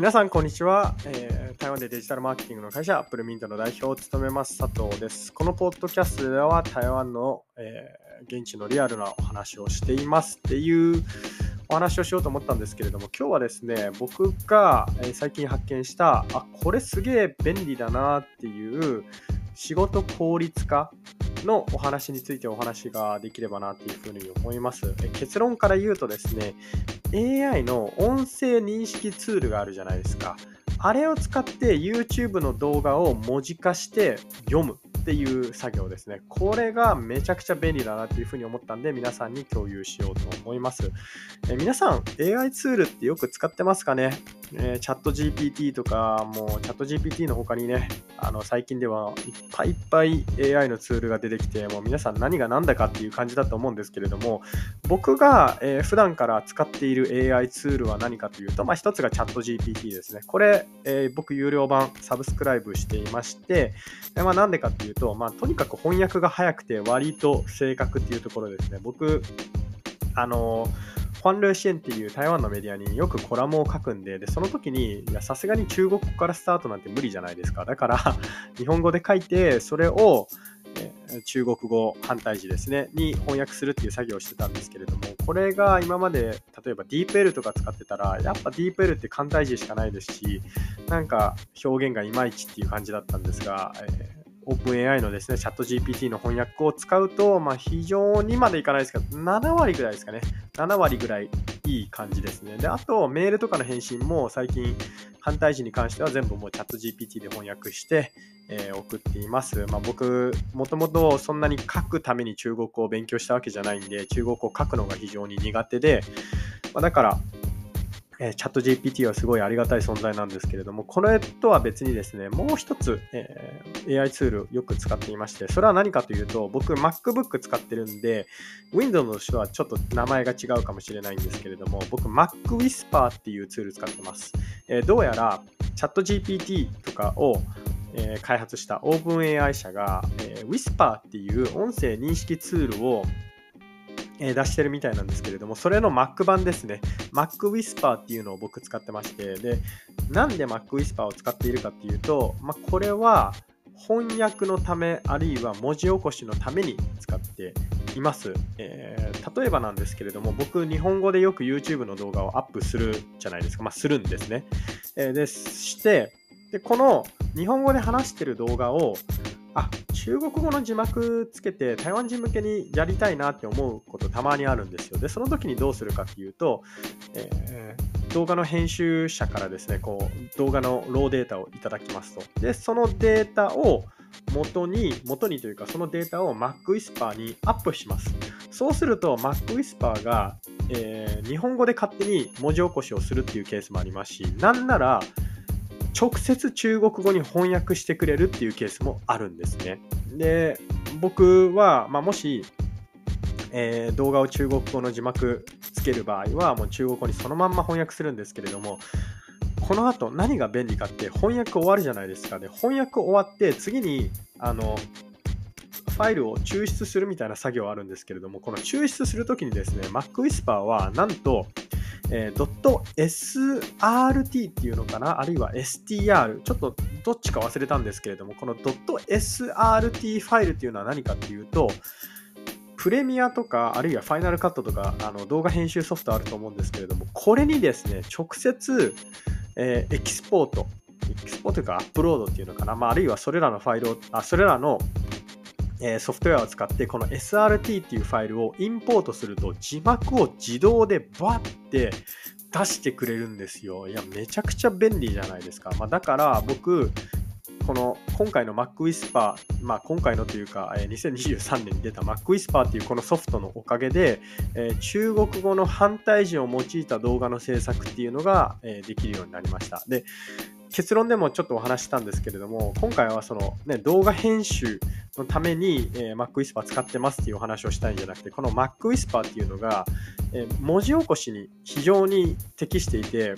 皆さん、こんにちは、えー台湾でデジタルマーケティングの会社、アップルミントの代表を務めます佐藤です。このポッドキャストでは台湾の、えー現地のリアルなお話をしていますっていうお話をしようと思ったんですけれども、今日はですね、僕が最近発見した、あ、これすげえ便利だなっていう仕事効率化のお話についてお話ができればなというふうに思います。結論から言うとですね、AI の音声認識ツールがあるじゃないですか。あれを使って YouTube の動画を文字化して読むっていう作業ですね。これがめちゃくちゃ便利だなっていうふうに思ったんで、皆さんに共有しようと思います。え皆さん、AI ツールってよく使ってますかね、えーチャット GPT とか、もうチャット GPT の他にね、あの最近ではいっぱいいっぱい AI のツールが出てきて、もう皆さん何が何だかっていう感じだと思うんですけれども、僕が、えー普段から使っている AI ツールは何かというと、まあ、一つがチャット GPT ですね。これ、えー僕有料版サブスクライブしていまして、でまあ、なんでかっていうと、まあ、とにかく翻訳が早くて割と正確っていうところですね。僕、あのファンルーシエンっていう台湾のメディアによくコラムを書くんで、でその時に、いや、さすがに中国語からスタートなんて無理じゃないですか。だから、日本語で書いて、それを、中国語反対字ですね、に翻訳するっていう作業をしてたんですけれども、これが今まで、例えば DeepL とか使ってたら、やっぱ DeepL って簡体字しかないですし、なんか表現がいまいちっていう感じだったんですが、えオー OpenAI のですね、チャット GPT の翻訳を使うと、まあ、非常にまでいかないですけど、7割ぐらいですかね。7割ぐらいいい感じですね。で、あと、メールとかの返信も最近、反対字に関しては全部もうチャット GPT で翻訳して、えー送っています。まあ、僕、もともとそんなに書くために中国語を勉強したわけじゃないんで、中国語を書くのが非常に苦手で、まあ、だから、えチャット GPT はすごいありがたい存在なんですけれども、これとは別にですね、もう一つ、えー AI ツールよく使っていまして、それは何かというと、僕 MacBook 使ってるんで、Windows の人はちょっと名前が違うかもしれないんですけれども、僕 Mac Whisper っていうツール使ってます。えーどうやらチャット GPT とかを、えー開発した OpenAI 社が、えー Whisper っていう音声認識ツールを、え出してるみたいなんですけれども、それの Mac 版ですね。Mac Whisper っていうのを僕使ってまして、で、なんで Mac Whisper を使っているかっていうと、まあ、これは翻訳のため、あるいは文字起こしのために使っています。えー例えばなんですけれども、僕、日本語でよく YouTube の動画をアップするじゃないですか。まあ、するんですね。えーで、して、で、この日本語で話してる動画を、あ、中国語の字幕つけて台湾人向けにやりたいなって思うことたまにあるんですよ。で、その時にどうするかっていうと、えー動画の編集者からですね、こう、動画のローデータをいただきますと。で、そのデータを元に、元にというか、そのデータを MacWhisper にアップします。そうすると、MacWhisper が、えー日本語で勝手に文字起こしをするっていうケースもありますし、なんなら、直接中国語に翻訳してくれるっていうケースもあるんですね。で、僕は、まあ、もし、えー動画を中国語の字幕つける場合は、もう中国語にそのまんま翻訳するんですけれども、この後何が便利かって翻訳終わるじゃないですか。で、翻訳終わって次に、あの、ファイルを抽出するみたいな作業あるんですけれども、この抽出するときにですね、MacWhisper はなんと、えー、.srt っていうのかな？あるいは str ちょっとどっちか忘れたんですけれどもこの .srt ファイルっていうのは何かっていうとプレミアとかあるいはファイナルカットとかあの動画編集ソフトあると思うんですけれどもこれにですね直接、えーエキスポートエキスポートというかアップロードっていうのかな、まあ、あるいはそれらのファイルをあそれらのソフトウェアを使ってこの SRT っていうファイルをインポートすると字幕を自動でバッて出してくれるんですよ。いや、めちゃくちゃ便利じゃないですか。まあ、だから僕、この今回の MacWhisper、まあ、今回のというか、え2023年に出た MacWhisper っていうこのソフトのおかげで、中国語の反対字を用いた動画の制作っていうのが、できるようになりました。で、結論でもちょっとお話したんですけれども、今回はその、ね、動画編集のために、えー MacWhisper 使ってますっていうお話をしたいんじゃなくて、この MacWhisper っていうのが、えー文字起こしに非常に適していて、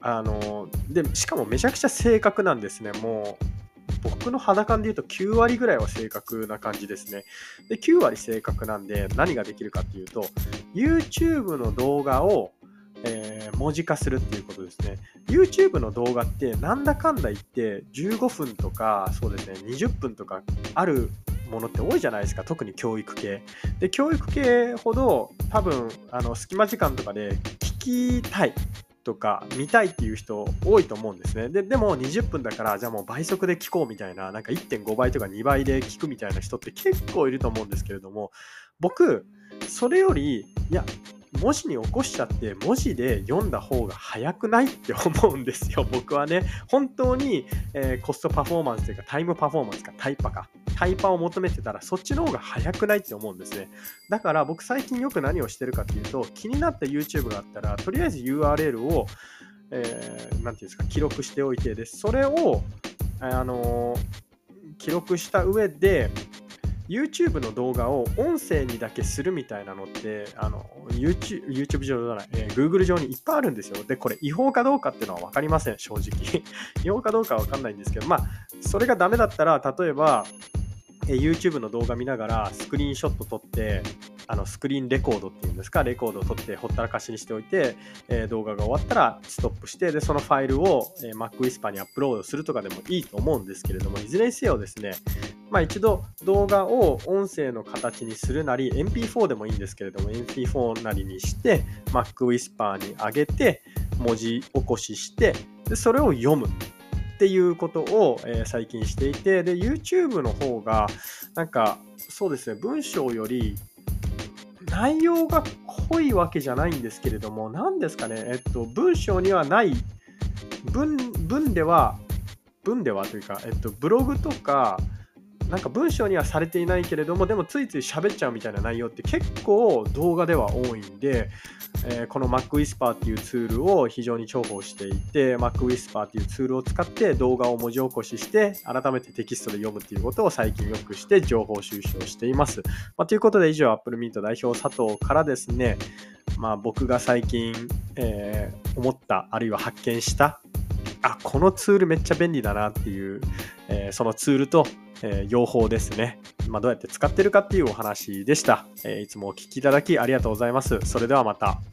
あのでしかもめちゃくちゃ正確なんですね。もう僕の肌感で言うと9割ぐらいは正確な感じですね。で、9割正確なんで何ができるかっていうと、YouTube の動画をえー、文字化するっていうことですね。YouTube の動画ってなんだかんだ言って15分とかそうですね20分とかあるものって多いじゃないですか。特に教育系。で教育系ほど多分あの隙間時間とかで聞きたいとか見たいっていう人多いと思うんですね。ででも20分だからじゃあもう倍速で聞こうみたいななんか1.5倍とか2倍で聞くみたいな人って結構いると思うんですけれども僕それよりいや文字に起こしちゃって文字で読んだ方が早くないって思うんですよ。僕はね。本当に、えー、コストパフォーマンスというかタイムパフォーマンスかタイパか。タイパを求めてたらそっちの方が早くないって思うんですね。だから僕最近よく何をしてるかっていうと気になった YouTube があったらとりあえず URL を何、えー、て言うんですか記録しておいてでそれをあのー、記録した上で YouTube の動画を音声にだけするみたいなのって、あの YouTube, YouTube 上じゃない、えー、Google 上にいっぱいあるんですよ。で、これ違法かどうかっていうのは分かりません、正直。違法かどうかは分かんないんですけど、まあ、それがダメだったら、例えば、え YouTube の動画見ながらスクリーンショット撮ってあのスクリーンレコードっていうんですかレコードを撮ってほったらかしにしておいて、えー、動画が終わったらストップしてでそのファイルを、えー、MacWhisper にアップロードするとかでもいいと思うんですけれどもいずれにせよですねまあ一度動画を音声の形にするなり MP4 でもいいんですけれども MP4 なりにして MacWhisper に上げて文字起こししてでそれを読むっていうことを、えー、最近していて、で、YouTube の方が、なんか、そうですね、文章より内容が濃いわけじゃないんですけれども、何ですかね、えっと、文章にはない、文、文では、文ではというか、えっと、ブログとか、なんか文章にはされていないけれどもでもついつい喋っちゃうみたいな内容って結構動画では多いんで、えー、この MacWhisper っていうツールを非常に重宝していて MacWhisper っていうツールを使って動画を文字起こしして改めてテキストで読むっていうことを最近よくして情報収集をしています。まあ、ということで以上 Apple Mint 代表佐藤からですねまあ僕が最近、えー、思ったあるいは発見したあこのツールめっちゃ便利だなっていう、えー、そのツールとえー、用法ですね。まあ、どうやって使ってるかっていうお話でした、えー、いつもお聴きいただきありがとうございます。それではまた。